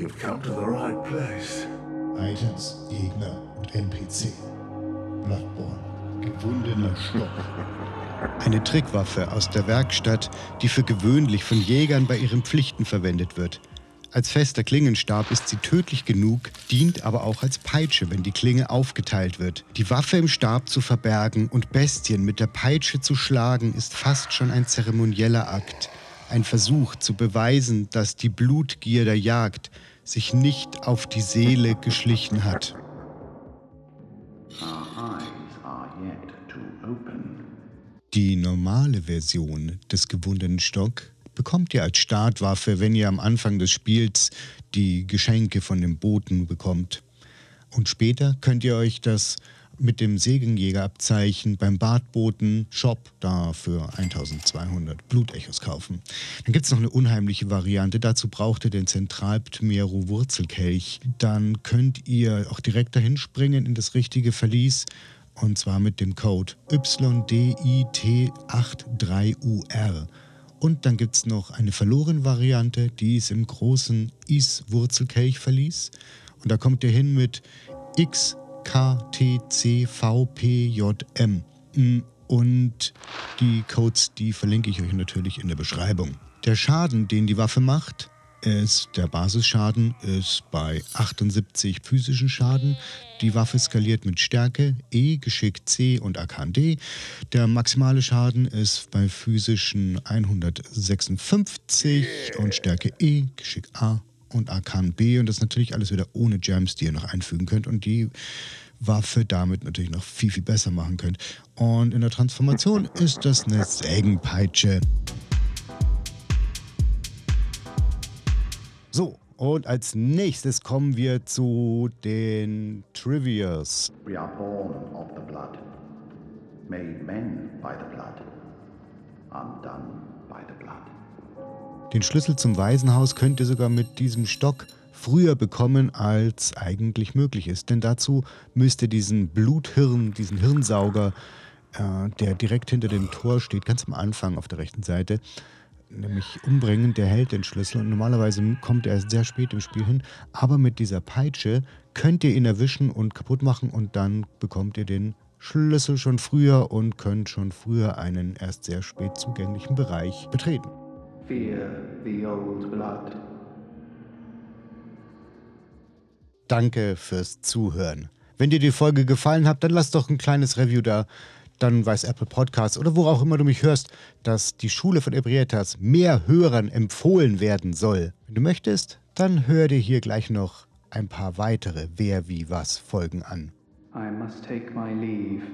You've come to the right place. Items, Gegner und NPC. Bloodborne. Gewundener Stock. Eine Trickwaffe aus der Werkstatt, die für gewöhnlich von Jägern bei ihren Pflichten verwendet wird. Als fester Klingenstab ist sie tödlich genug, dient aber auch als Peitsche, wenn die Klinge aufgeteilt wird. Die Waffe im Stab zu verbergen und Bestien mit der Peitsche zu schlagen, ist fast schon ein zeremonieller Akt. Ein Versuch zu beweisen, dass die Blutgier der Jagd sich nicht auf die Seele geschlichen hat. Die normale Version des gewundenen Stock bekommt ihr als Startwaffe, wenn ihr am Anfang des Spiels die Geschenke von dem Boten bekommt. Und später könnt ihr euch das mit dem Segenjägerabzeichen beim Badboten Shop da für 1200 Blutechos kaufen. Dann gibt es noch eine unheimliche Variante. Dazu braucht ihr den Zentralptmero Wurzelkelch. Dann könnt ihr auch direkt dahin springen in das richtige Verlies und zwar mit dem Code YDIT83UR. Und dann gibt es noch eine verlorene Variante, die ist im großen Is-Wurzelkelch-Verlies. Und da kommt ihr hin mit XKTCVPJM. Mm, Und die Codes, die verlinke ich euch natürlich in der Beschreibung. Der Schaden, den die Waffe macht, ist, der Basisschaden ist bei 78 physischen Schaden. Die Waffe skaliert mit Stärke E, Geschick C und Arkan D. Der maximale Schaden ist bei physischen 156 und Stärke E, Geschick A und Arkan B. Und das natürlich alles wieder ohne Gems, die ihr noch einfügen könnt. Und die Waffe damit natürlich noch viel, viel besser machen könnt. Und in der Transformation ist das eine Sägenpeitsche. So, und als nächstes kommen wir zu den Trivias. We are born of the blood, made men by the blood, undone by the blood. Den Schlüssel zum Waisenhaus könnt ihr sogar mit diesem Stock früher bekommen, als eigentlich möglich ist. Denn dazu müsst ihr diesen Bluthirn, diesen Hirnsauger, äh, der direkt hinter dem Tor steht, ganz am Anfang auf der rechten Seite, nämlich umbringen, der hält den Schlüssel und normalerweise kommt er erst sehr spät im Spiel hin, aber mit dieser Peitsche könnt ihr ihn erwischen und kaputt machen und dann bekommt ihr den Schlüssel schon früher und könnt schon früher einen erst sehr spät zugänglichen Bereich betreten. Fear the old blood. Danke fürs Zuhören. Wenn dir die Folge gefallen hat, dann lass doch ein kleines Review da. Dann weiß Apple Podcasts oder wo auch immer du mich hörst, dass die Schule von Ebrietas mehr Hörern empfohlen werden soll. Wenn du möchtest, dann hör dir hier gleich noch ein paar weitere Wer wie was Folgen an. I must take my leave.